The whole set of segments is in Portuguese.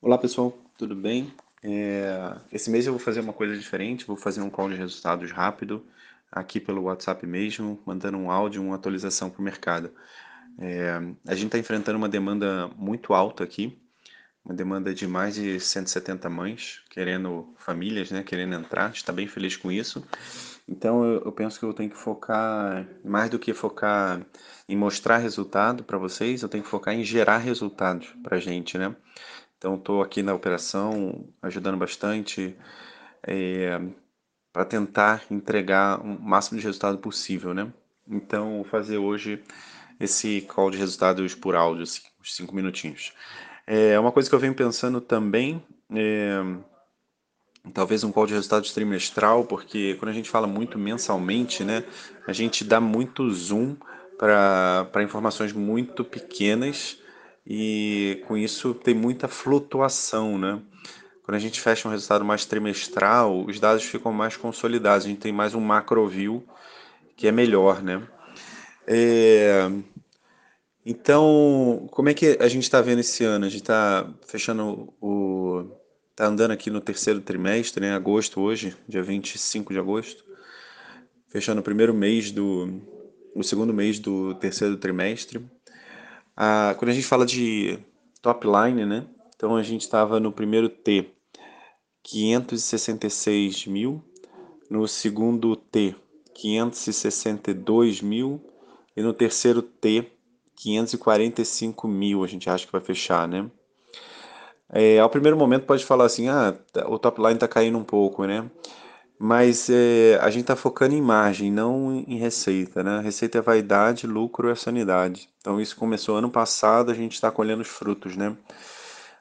Olá pessoal, tudo bem? É, esse mês eu vou fazer uma coisa diferente, vou fazer um call de resultados rápido, aqui pelo WhatsApp mesmo, mandando um áudio, uma atualização para o mercado. É, a gente está enfrentando uma demanda muito alta aqui, uma demanda de mais de 170 mães, querendo famílias, né, querendo entrar, está bem feliz com isso. Então eu, eu penso que eu tenho que focar, mais do que focar em mostrar resultado para vocês, eu tenho que focar em gerar resultados para gente, né? Então, estou aqui na operação, ajudando bastante é, para tentar entregar o máximo de resultado possível, né? Então, vou fazer hoje esse call de resultados por áudio, assim, uns 5 minutinhos. É uma coisa que eu venho pensando também, é, talvez um call de resultados trimestral, porque quando a gente fala muito mensalmente, né, a gente dá muito zoom para informações muito pequenas e com isso tem muita flutuação, né? Quando a gente fecha um resultado mais trimestral, os dados ficam mais consolidados, a gente tem mais um macro view que é melhor, né? É... Então, como é que a gente está vendo esse ano? A gente está fechando o. Está andando aqui no terceiro trimestre, né? Agosto hoje, dia 25 de agosto. Fechando o primeiro mês do. o segundo mês do terceiro trimestre. Ah, quando a gente fala de top line, né? Então a gente estava no primeiro T, 566 mil, no segundo T, 562 mil, e no terceiro T, 545 mil, a gente acha que vai fechar, né? É, ao primeiro momento pode falar assim, ah, o top line está caindo um pouco, né? Mas é, a gente está focando em margem, não em receita, né? Receita é vaidade, lucro é sanidade. Então isso começou ano passado, a gente está colhendo os frutos, né?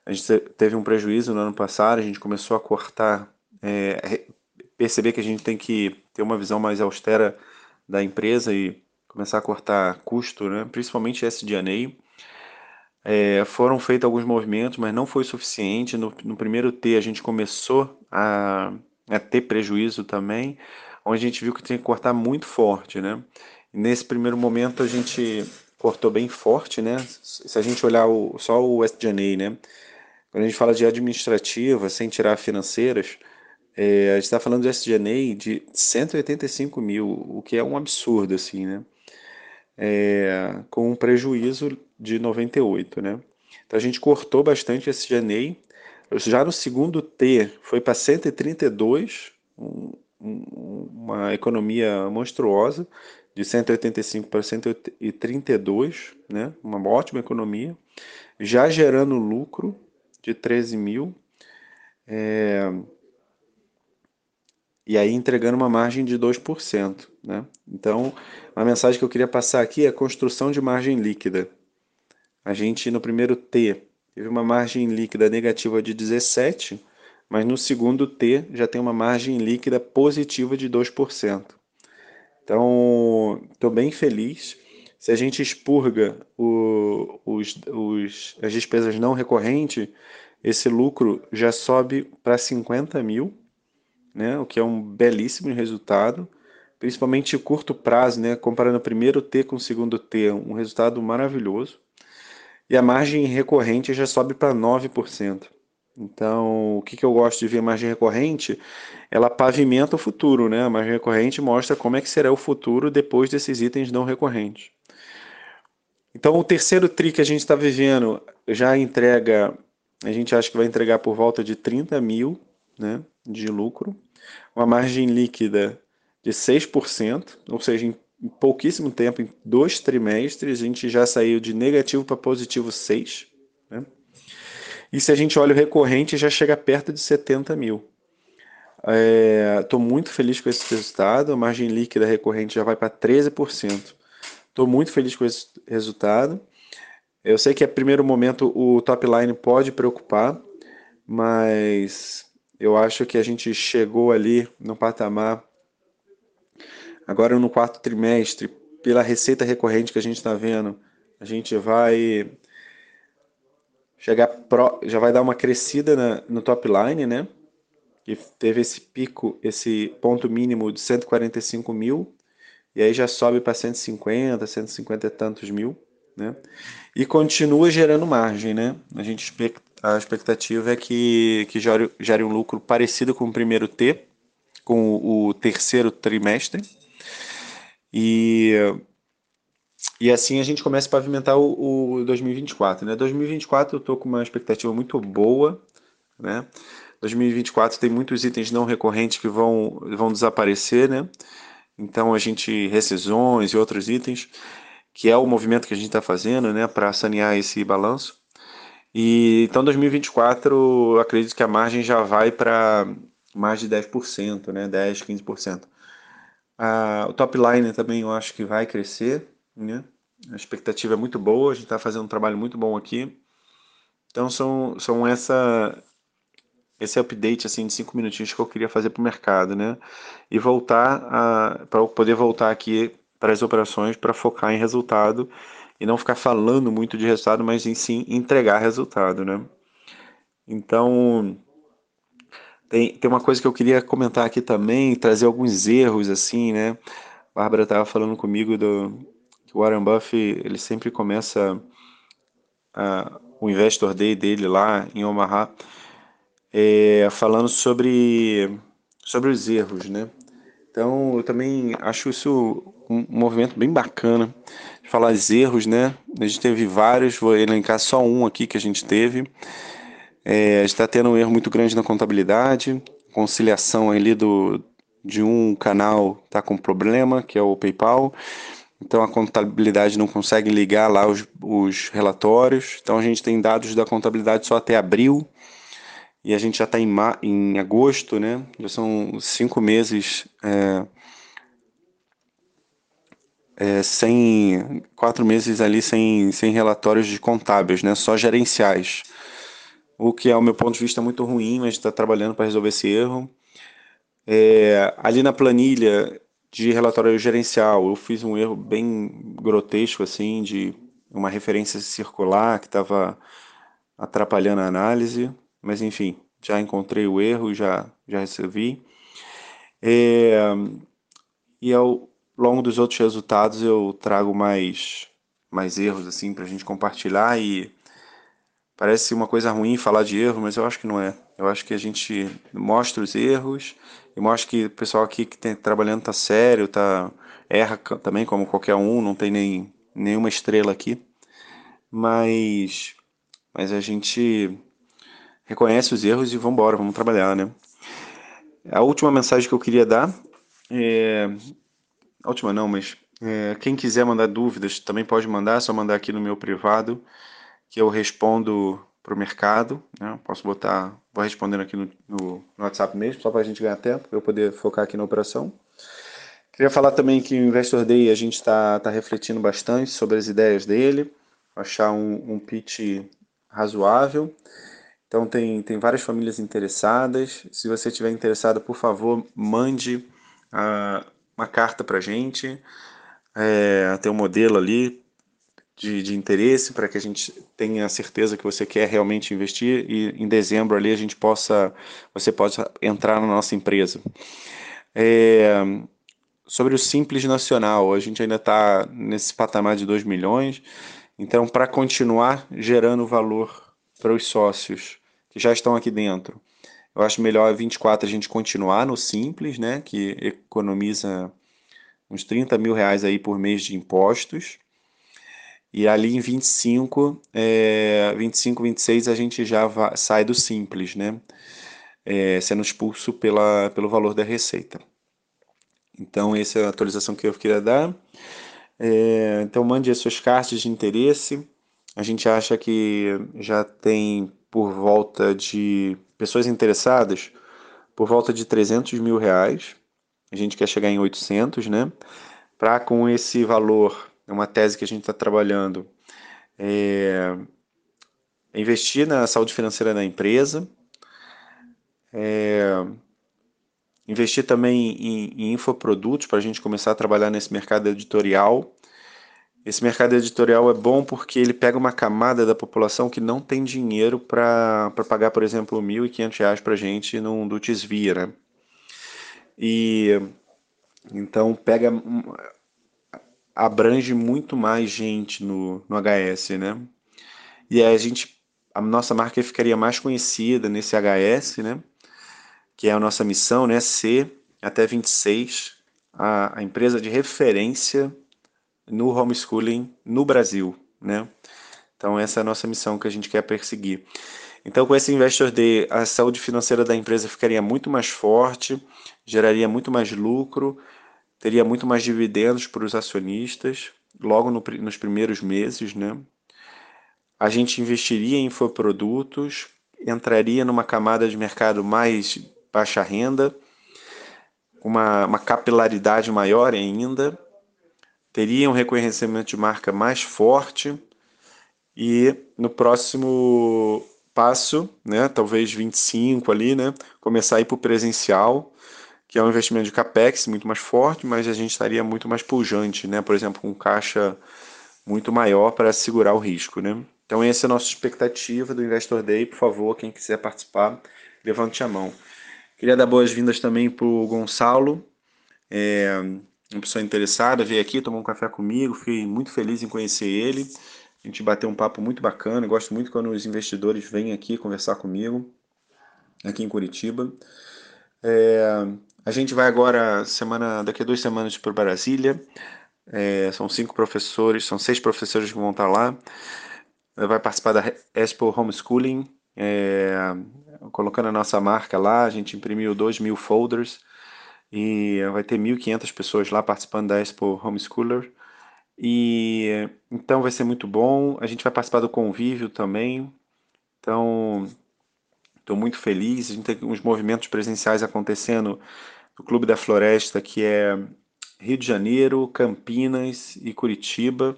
A gente teve um prejuízo no ano passado, a gente começou a cortar, é, perceber que a gente tem que ter uma visão mais austera da empresa e começar a cortar custo, né? Principalmente SG&A. É, foram feitos alguns movimentos, mas não foi suficiente. No, no primeiro T a gente começou a a ter prejuízo também, onde a gente viu que tinha que cortar muito forte, né? Nesse primeiro momento a gente cortou bem forte, né? Se a gente olhar o, só o SG&A, né? Quando a gente fala de administrativa, sem tirar financeiras, é, a gente está falando de SG&A de 185 mil, o que é um absurdo, assim, né? É, com um prejuízo de 98, né? Então a gente cortou bastante SG&A já no segundo T foi para 132, um, uma economia monstruosa, de 185 para 132, né? uma ótima economia, já gerando lucro de 13 mil, é, e aí entregando uma margem de 2%. Né? Então, a mensagem que eu queria passar aqui é a construção de margem líquida. A gente, no primeiro T, teve uma margem líquida negativa de 17, mas no segundo T já tem uma margem líquida positiva de 2%. Então, estou bem feliz. Se a gente expurga o, os, os, as despesas não recorrentes, esse lucro já sobe para 50 mil, né? o que é um belíssimo resultado, principalmente curto prazo, né? comparando o primeiro T com o segundo T, um resultado maravilhoso e a margem recorrente já sobe para 9%. Então, o que, que eu gosto de ver margem recorrente? Ela pavimenta o futuro, né? A margem recorrente mostra como é que será o futuro depois desses itens não recorrentes. Então, o terceiro tri que a gente está vivendo já entrega, a gente acha que vai entregar por volta de 30 mil né, de lucro, uma margem líquida de 6%, ou seja, em pouquíssimo tempo, em dois trimestres, a gente já saiu de negativo para positivo 6. Né? E se a gente olha o recorrente, já chega perto de 70 mil. Estou é, muito feliz com esse resultado. A margem líquida recorrente já vai para 13%. Estou muito feliz com esse resultado. Eu sei que a primeiro momento o top line pode preocupar, mas eu acho que a gente chegou ali no patamar Agora no quarto trimestre, pela receita recorrente que a gente está vendo, a gente vai chegar pro, já vai dar uma crescida na, no top line, né? Que teve esse pico, esse ponto mínimo de 145 mil, e aí já sobe para 150, 150 e tantos mil, né? E continua gerando margem, né? A gente a expectativa é que, que gere, gere um lucro parecido com o primeiro T, com o, o terceiro trimestre. E, e assim a gente começa a pavimentar o, o 2024. Né? 2024 eu estou com uma expectativa muito boa. Né? 2024 tem muitos itens não recorrentes que vão, vão desaparecer, né? Então a gente rescisões e outros itens, que é o movimento que a gente está fazendo, né, para sanear esse balanço. E então 2024, eu acredito que a margem já vai para mais de 10%, né, 10, 15%. O top line também eu acho que vai crescer, né? A expectativa é muito boa, a gente está fazendo um trabalho muito bom aqui. Então são, são essa esse update assim de cinco minutinhos que eu queria fazer para o mercado, né? E voltar para poder voltar aqui para as operações para focar em resultado e não ficar falando muito de resultado, mas em sim entregar resultado, né? Então tem, tem uma coisa que eu queria comentar aqui também, trazer alguns erros assim, né? A Bárbara estava falando comigo do que o Warren Buffett ele sempre começa a, o Investor Day dele lá em Omaha é, falando sobre, sobre os erros, né? Então, eu também acho isso um, movimento bem bacana de falar os erros, né? A gente teve vários, vou elencar só um aqui que a gente teve. É, está tendo um erro muito grande na contabilidade, conciliação ali do, de um canal está com problema, que é o PayPal. Então a contabilidade não consegue ligar lá os, os relatórios. Então a gente tem dados da contabilidade só até abril e a gente já está em, em agosto, né? Já são cinco meses é, é, sem quatro meses ali sem, sem relatórios de contábeis, né? Só gerenciais. O que, ao meu ponto de vista, é muito ruim, mas está trabalhando para resolver esse erro. É, ali na planilha de relatório gerencial, eu fiz um erro bem grotesco, assim, de uma referência circular que estava atrapalhando a análise mas enfim, já encontrei o erro, já, já resolvi. É, e ao longo dos outros resultados eu trago mais, mais erros assim para a gente compartilhar e parece uma coisa ruim falar de erro, mas eu acho que não é. Eu acho que a gente mostra os erros e mostra que o pessoal aqui que está trabalhando está sério, tá, erra também como qualquer um, não tem nem, nenhuma estrela aqui. Mas, mas a gente reconhece os erros e vamos embora, vamos trabalhar, né? A última mensagem que eu queria dar é... A última não, mas é... quem quiser mandar dúvidas também pode mandar, é só mandar aqui no meu privado que eu respondo para o mercado, né? Posso botar, vou respondendo aqui no, no, no WhatsApp mesmo, só para a gente ganhar tempo, eu poder focar aqui na operação. Queria falar também que o Investor Day a gente está tá refletindo bastante sobre as ideias dele, achar um, um pitch razoável. Então tem, tem várias famílias interessadas. Se você estiver interessado, por favor, mande uh, uma carta para a gente. É, tem um modelo ali de, de interesse para que a gente tenha certeza que você quer realmente investir e em dezembro ali a gente possa, você possa entrar na nossa empresa. É, sobre o Simples Nacional, a gente ainda está nesse patamar de 2 milhões, então para continuar gerando valor para os sócios que já estão aqui dentro. Eu acho melhor 24 a gente continuar no simples, né, que economiza uns 30 mil reais aí por mês de impostos. E ali em 25, é, 25, 26 a gente já sai do simples, né, é, sendo expulso pela, pelo valor da receita. Então essa é a atualização que eu queria dar. É, então mande as suas cartas de interesse. A gente acha que já tem por volta de pessoas interessadas, por volta de 300 mil reais. A gente quer chegar em 800, né? Para com esse valor, é uma tese que a gente está trabalhando, é, investir na saúde financeira da empresa, é, investir também em, em infoprodutos para a gente começar a trabalhar nesse mercado editorial esse mercado editorial é bom porque ele pega uma camada da população que não tem dinheiro para pagar, por exemplo, R$ 1.500 para a gente num Dutis Via, né? E então pega abrange muito mais gente no, no HS, né? E aí a gente a nossa marca ficaria mais conhecida nesse HS, né? Que é a nossa missão, né? Ser até 26 a, a empresa de referência no homeschooling no Brasil, né? Então essa é a nossa missão que a gente quer perseguir. Então com esse Investor Day, a saúde financeira da empresa ficaria muito mais forte, geraria muito mais lucro, teria muito mais dividendos para os acionistas, logo no, nos primeiros meses, né? A gente investiria em infoprodutos, entraria numa camada de mercado mais baixa renda, uma, uma capilaridade maior ainda, teria um reconhecimento de marca mais forte e no próximo passo, né, talvez 25 ali, né, começar a ir para o presencial, que é um investimento de capex muito mais forte, mas a gente estaria muito mais pujante, né, por exemplo, com caixa muito maior para segurar o risco, né. Então essa é a nossa expectativa do Investor Day, por favor, quem quiser participar, levante a mão. Queria dar boas-vindas também para o Gonçalo, é, uma pessoa interessada, veio aqui, tomou um café comigo, fiquei muito feliz em conhecer ele. A gente bateu um papo muito bacana, gosto muito quando os investidores vêm aqui conversar comigo, aqui em Curitiba. É, a gente vai agora, semana, daqui a duas semanas, para Brasília. É, são cinco professores, são seis professores que vão estar lá. Vai participar da Expo Homeschooling, é, colocando a nossa marca lá. A gente imprimiu dois mil folders e vai ter 1.500 pessoas lá participando da Expo Homeschooler. E então vai ser muito bom. A gente vai participar do convívio também. Então, estou muito feliz. A gente tem uns movimentos presenciais acontecendo no Clube da Floresta, que é Rio de Janeiro, Campinas e Curitiba.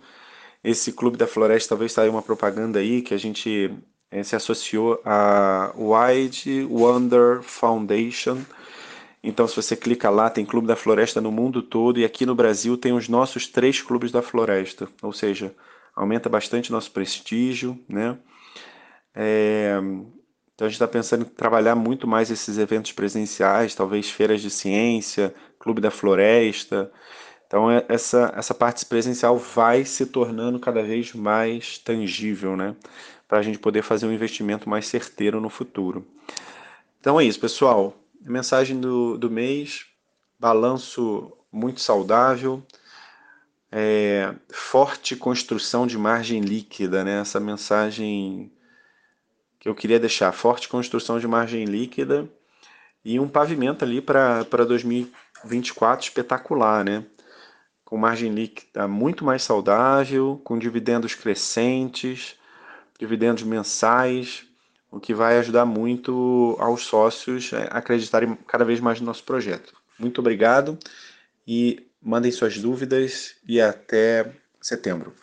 Esse Clube da Floresta talvez saia uma propaganda aí que a gente é, se associou à Wide Wonder Foundation então, se você clica lá, tem Clube da Floresta no mundo todo e aqui no Brasil tem os nossos três clubes da floresta, ou seja, aumenta bastante nosso prestígio, né? É, então a gente está pensando em trabalhar muito mais esses eventos presenciais, talvez feiras de ciência, Clube da Floresta. Então é, essa, essa parte presencial vai se tornando cada vez mais tangível, né? Para a gente poder fazer um investimento mais certeiro no futuro. Então é isso, pessoal. Mensagem do, do mês, balanço muito saudável, é, forte construção de margem líquida, né? Essa mensagem eu queria deixar, forte construção de margem líquida e um pavimento ali para 2024 espetacular, né? Com margem líquida muito mais saudável, com dividendos crescentes, dividendos mensais, o que vai ajudar muito aos sócios a acreditarem cada vez mais no nosso projeto. Muito obrigado e mandem suas dúvidas e até setembro.